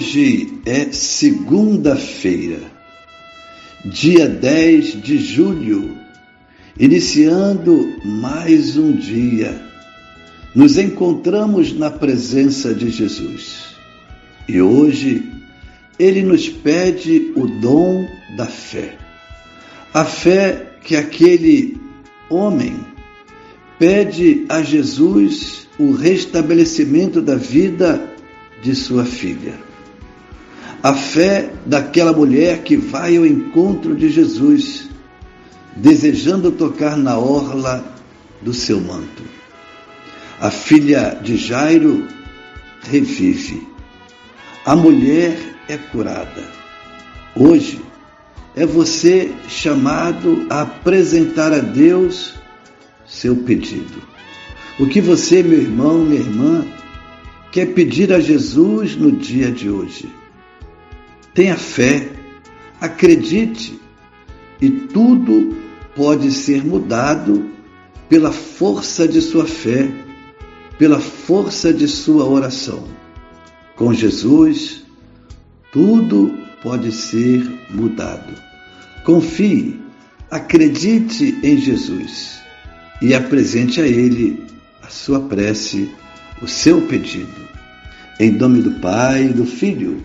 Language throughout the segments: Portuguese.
Hoje é segunda-feira, dia 10 de julho, iniciando mais um dia. Nos encontramos na presença de Jesus e hoje ele nos pede o dom da fé. A fé que aquele homem pede a Jesus o restabelecimento da vida de sua filha. A fé daquela mulher que vai ao encontro de Jesus, desejando tocar na orla do seu manto. A filha de Jairo revive. A mulher é curada. Hoje é você chamado a apresentar a Deus seu pedido. O que você, meu irmão, minha irmã, quer pedir a Jesus no dia de hoje. Tenha fé, acredite, e tudo pode ser mudado pela força de sua fé, pela força de sua oração. Com Jesus, tudo pode ser mudado. Confie, acredite em Jesus e apresente a Ele a sua prece o seu pedido. Em nome do Pai, do Filho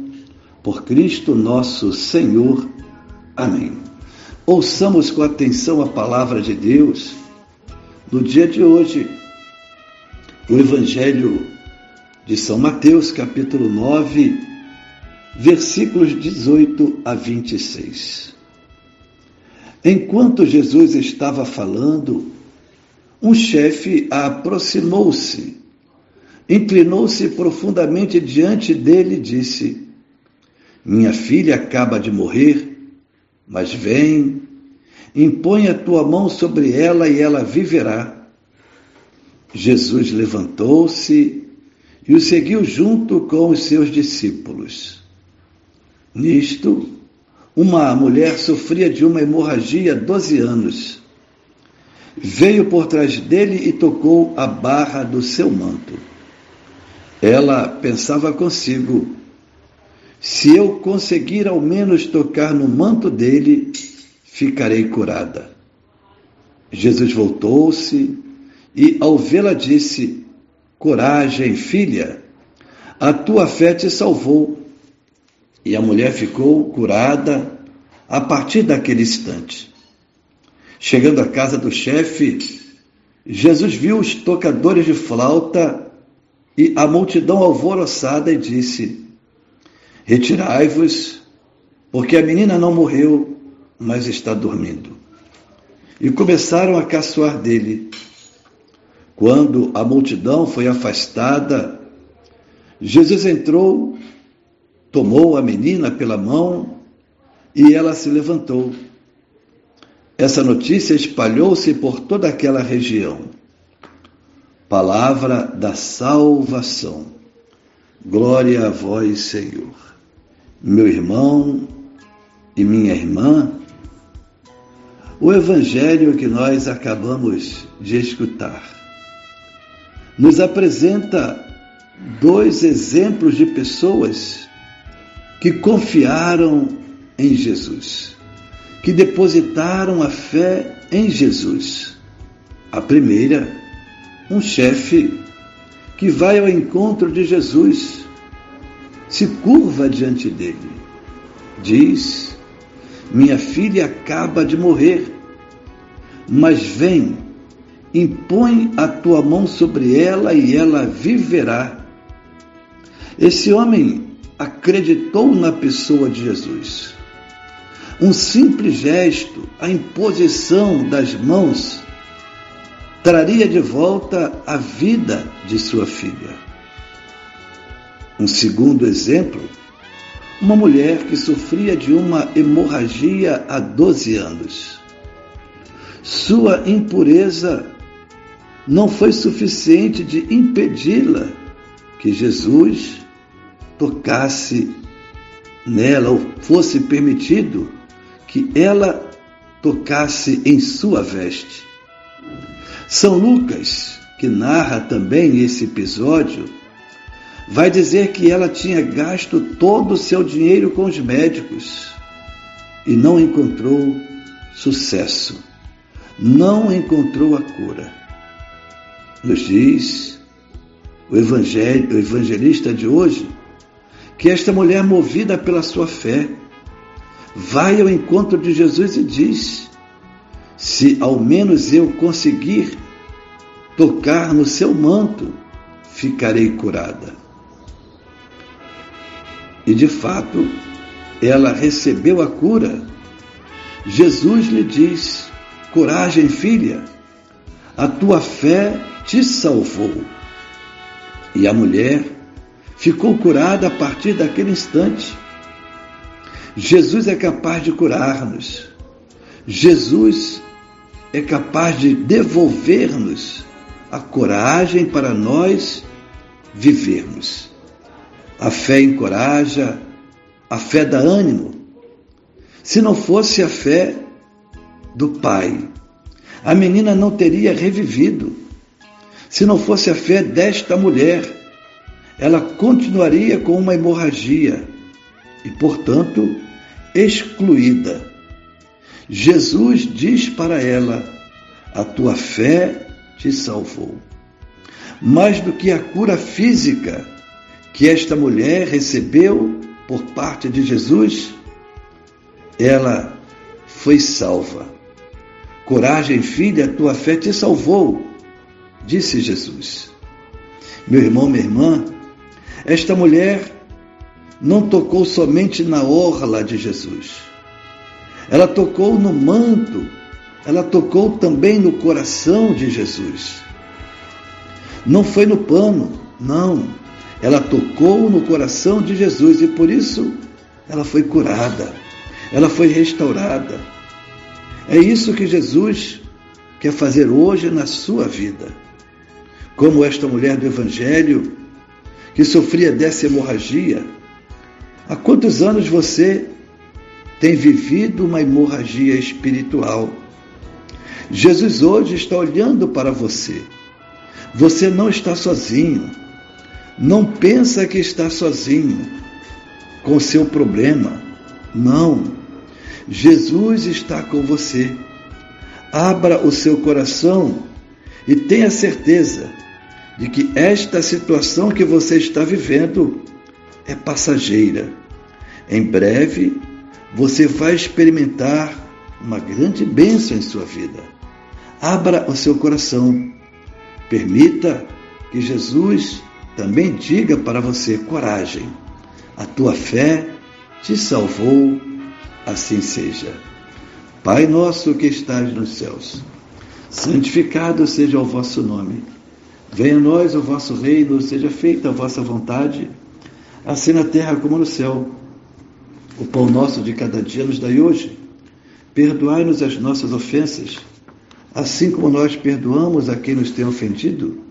por Cristo nosso Senhor. Amém. Ouçamos com atenção a palavra de Deus no dia de hoje, o Evangelho de São Mateus, capítulo 9, versículos 18 a 26. Enquanto Jesus estava falando, um chefe aproximou-se, inclinou-se profundamente diante dele e disse: minha filha acaba de morrer, mas vem, impõe a tua mão sobre ela e ela viverá. Jesus levantou-se e o seguiu junto com os seus discípulos. Nisto, uma mulher sofria de uma hemorragia há doze anos. Veio por trás dele e tocou a barra do seu manto. Ela pensava consigo: se eu conseguir ao menos tocar no manto dele, ficarei curada. Jesus voltou-se e, ao vê-la, disse: Coragem, filha, a tua fé te salvou. E a mulher ficou curada a partir daquele instante. Chegando à casa do chefe, Jesus viu os tocadores de flauta e a multidão alvoroçada e disse: Retirai-vos, porque a menina não morreu, mas está dormindo. E começaram a caçoar dele. Quando a multidão foi afastada, Jesus entrou, tomou a menina pela mão e ela se levantou. Essa notícia espalhou-se por toda aquela região. Palavra da salvação. Glória a vós, Senhor meu irmão e minha irmã, O Evangelho que nós acabamos de escutar nos apresenta dois exemplos de pessoas que confiaram em Jesus, que depositaram a fé em Jesus. A primeira, um chefe que vai ao encontro de Jesus, se curva diante dele, diz: Minha filha acaba de morrer, mas vem, impõe a tua mão sobre ela e ela viverá. Esse homem acreditou na pessoa de Jesus. Um simples gesto, a imposição das mãos, traria de volta a vida de sua filha. Um segundo exemplo, uma mulher que sofria de uma hemorragia há 12 anos. Sua impureza não foi suficiente de impedi-la que Jesus tocasse nela, ou fosse permitido que ela tocasse em sua veste. São Lucas, que narra também esse episódio, vai dizer que ela tinha gasto todo o seu dinheiro com os médicos e não encontrou sucesso, não encontrou a cura. Nos diz o, o evangelista de hoje que esta mulher, movida pela sua fé, vai ao encontro de Jesus e diz: Se ao menos eu conseguir tocar no seu manto, ficarei curada. E de fato, ela recebeu a cura. Jesus lhe diz: Coragem, filha, a tua fé te salvou. E a mulher ficou curada a partir daquele instante. Jesus é capaz de curar-nos. Jesus é capaz de devolver-nos a coragem para nós vivermos. A fé encoraja, a fé dá ânimo. Se não fosse a fé do Pai, a menina não teria revivido. Se não fosse a fé desta mulher, ela continuaria com uma hemorragia e, portanto, excluída. Jesus diz para ela: A tua fé te salvou. Mais do que a cura física que esta mulher recebeu por parte de Jesus, ela foi salva. Coragem, filha, tua fé te salvou, disse Jesus. Meu irmão, minha irmã, esta mulher não tocou somente na orla de Jesus. Ela tocou no manto, ela tocou também no coração de Jesus. Não foi no pano, não. Ela tocou no coração de Jesus e por isso ela foi curada, ela foi restaurada. É isso que Jesus quer fazer hoje na sua vida. Como esta mulher do Evangelho que sofria dessa hemorragia. Há quantos anos você tem vivido uma hemorragia espiritual? Jesus hoje está olhando para você. Você não está sozinho. Não pensa que está sozinho com seu problema. Não. Jesus está com você. Abra o seu coração e tenha certeza de que esta situação que você está vivendo é passageira. Em breve, você vai experimentar uma grande bênção em sua vida. Abra o seu coração. Permita que Jesus também diga para você: coragem, a tua fé te salvou, assim seja. Pai nosso que estás nos céus, santificado seja o vosso nome. Venha a nós o vosso reino, seja feita a vossa vontade, assim na terra como no céu. O pão nosso de cada dia nos dai hoje. Perdoai-nos as nossas ofensas, assim como nós perdoamos a quem nos tem ofendido.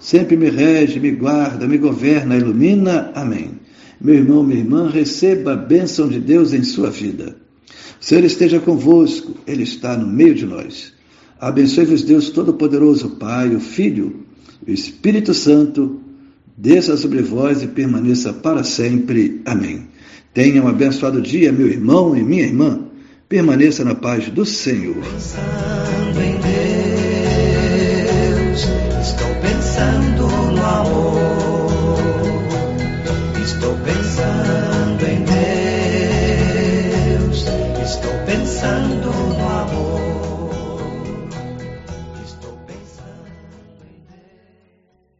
sempre me rege, me guarda, me governa, ilumina. Amém. Meu irmão, minha irmã, receba a bênção de Deus em sua vida. O Senhor esteja convosco, Ele está no meio de nós. Abençoe-vos, Deus Todo-Poderoso, Pai, o Filho e o Espírito Santo, desça sobre vós e permaneça para sempre. Amém. Tenha um abençoado dia, meu irmão e minha irmã. Permaneça na paz do Senhor pensando no amor.